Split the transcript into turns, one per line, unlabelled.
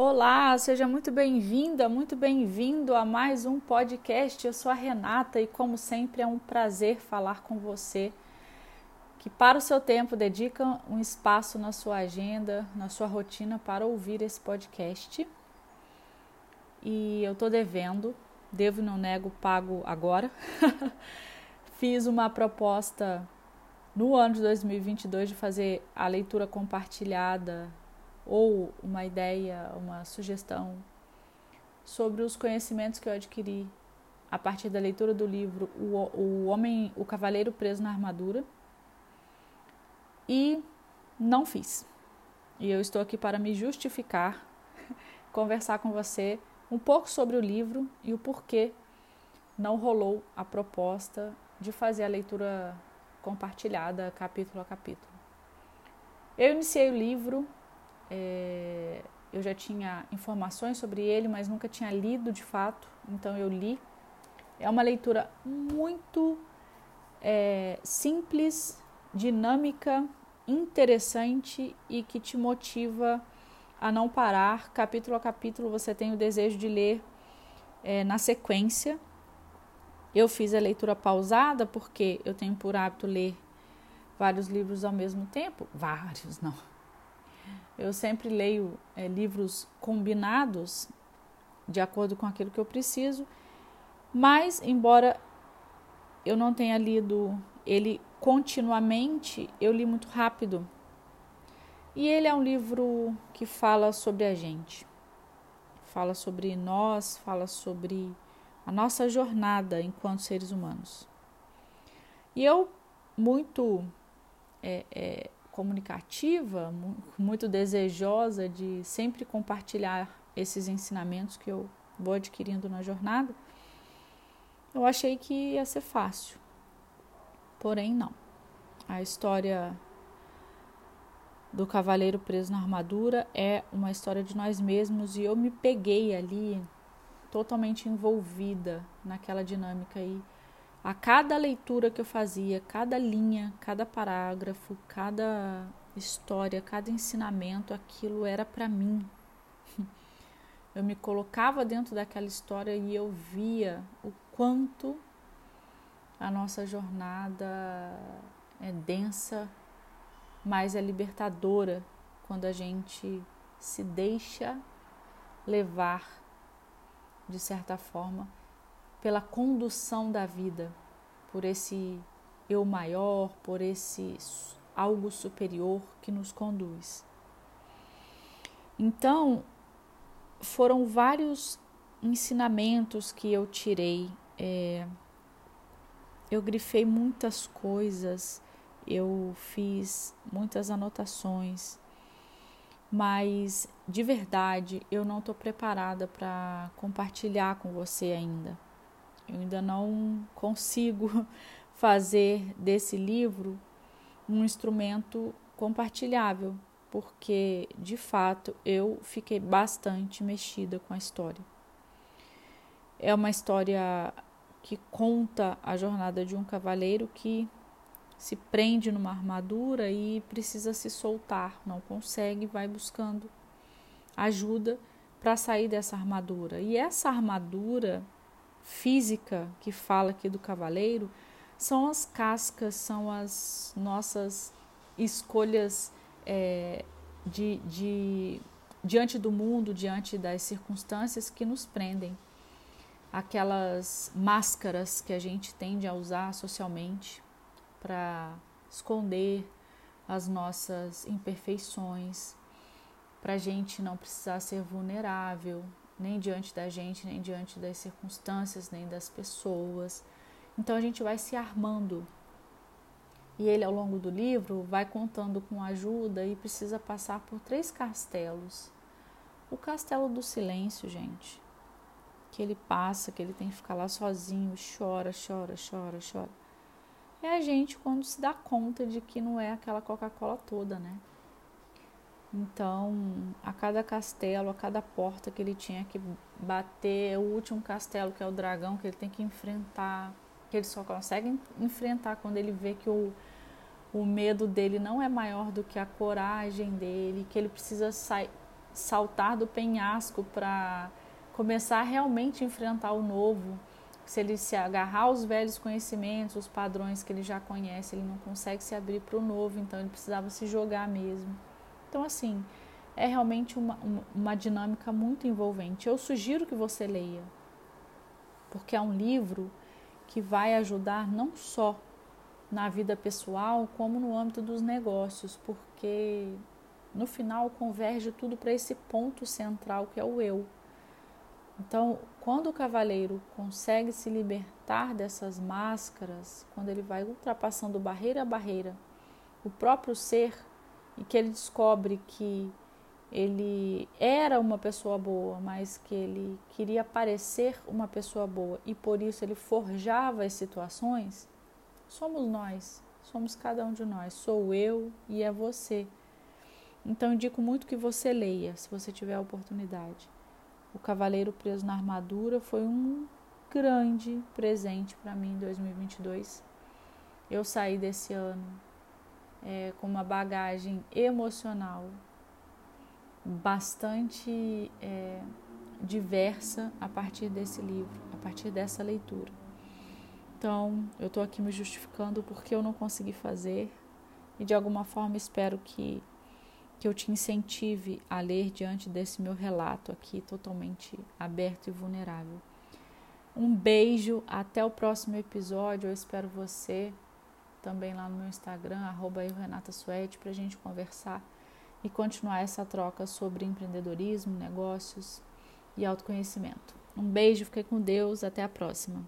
Olá, seja muito bem-vinda, muito bem-vindo a mais um podcast. Eu sou a Renata e, como sempre, é um prazer falar com você que, para o seu tempo, dedica um espaço na sua agenda, na sua rotina para ouvir esse podcast. E eu estou devendo, devo não nego, pago agora. Fiz uma proposta no ano de 2022 de fazer a leitura compartilhada ou uma ideia, uma sugestão sobre os conhecimentos que eu adquiri a partir da leitura do livro O, o Homem, o Cavaleiro Preso na Armadura. E não fiz. E eu estou aqui para me justificar, conversar com você um pouco sobre o livro e o porquê não rolou a proposta de fazer a leitura compartilhada capítulo a capítulo. Eu iniciei o livro é, eu já tinha informações sobre ele, mas nunca tinha lido de fato, então eu li. É uma leitura muito é, simples, dinâmica, interessante e que te motiva a não parar. Capítulo a capítulo você tem o desejo de ler é, na sequência. Eu fiz a leitura pausada porque eu tenho por hábito ler vários livros ao mesmo tempo. Vários, não eu sempre leio é, livros combinados de acordo com aquilo que eu preciso, mas embora eu não tenha lido ele continuamente, eu li muito rápido. E ele é um livro que fala sobre a gente, fala sobre nós, fala sobre a nossa jornada enquanto seres humanos. E eu, muito é, é, comunicativa, muito desejosa de sempre compartilhar esses ensinamentos que eu vou adquirindo na jornada, eu achei que ia ser fácil. Porém, não. A história do cavaleiro preso na armadura é uma história de nós mesmos e eu me peguei ali totalmente envolvida naquela dinâmica aí. E a cada leitura que eu fazia, cada linha, cada parágrafo, cada história, cada ensinamento, aquilo era para mim. Eu me colocava dentro daquela história e eu via o quanto a nossa jornada é densa, mas é libertadora quando a gente se deixa levar de certa forma pela condução da vida, por esse eu maior, por esse algo superior que nos conduz. Então, foram vários ensinamentos que eu tirei. É, eu grifei muitas coisas, eu fiz muitas anotações, mas de verdade eu não estou preparada para compartilhar com você ainda. Eu ainda não consigo fazer desse livro um instrumento compartilhável, porque de fato eu fiquei bastante mexida com a história. É uma história que conta a jornada de um cavaleiro que se prende numa armadura e precisa se soltar, não consegue, vai buscando ajuda para sair dessa armadura. E essa armadura física que fala aqui do cavaleiro são as cascas, são as nossas escolhas é, de, de, diante do mundo, diante das circunstâncias que nos prendem. Aquelas máscaras que a gente tende a usar socialmente para esconder as nossas imperfeições, para a gente não precisar ser vulnerável, nem diante da gente, nem diante das circunstâncias, nem das pessoas. Então a gente vai se armando. E ele, ao longo do livro, vai contando com ajuda e precisa passar por três castelos. O castelo do silêncio, gente, que ele passa, que ele tem que ficar lá sozinho, chora, chora, chora, chora. É a gente quando se dá conta de que não é aquela Coca-Cola toda, né? Então, a cada castelo, a cada porta que ele tinha que bater, o último castelo, que é o dragão, que ele tem que enfrentar, que ele só consegue enfrentar quando ele vê que o, o medo dele não é maior do que a coragem dele, que ele precisa saltar do penhasco para começar a realmente enfrentar o novo. Se ele se agarrar aos velhos conhecimentos, os padrões que ele já conhece, ele não consegue se abrir para o novo, então ele precisava se jogar mesmo. Então, assim, é realmente uma, uma, dinâmica muito envolvente. Eu sugiro que você leia, porque é um livro que vai ajudar não só na vida pessoal, como no âmbito dos negócios, porque no final converge tudo para esse ponto central que é o eu. Então, quando o cavaleiro consegue se libertar dessas máscaras, quando ele vai ultrapassando barreira a barreira, o próprio ser, e que ele descobre que ele era uma pessoa boa, mas que ele queria parecer uma pessoa boa e por isso ele forjava as situações, somos nós, somos cada um de nós, sou eu e é você. Então indico muito que você leia, se você tiver a oportunidade. O Cavaleiro Preso na Armadura foi um grande presente para mim em 2022. Eu saí desse ano é, com uma bagagem emocional bastante é, diversa a partir desse livro, a partir dessa leitura. Então, eu estou aqui me justificando porque eu não consegui fazer e de alguma forma espero que, que eu te incentive a ler diante desse meu relato aqui totalmente aberto e vulnerável. Um beijo, até o próximo episódio. Eu espero você também lá no meu Instagram, arroba Renata Suete, para a gente conversar e continuar essa troca sobre empreendedorismo, negócios e autoconhecimento. Um beijo, fiquei com Deus, até a próxima.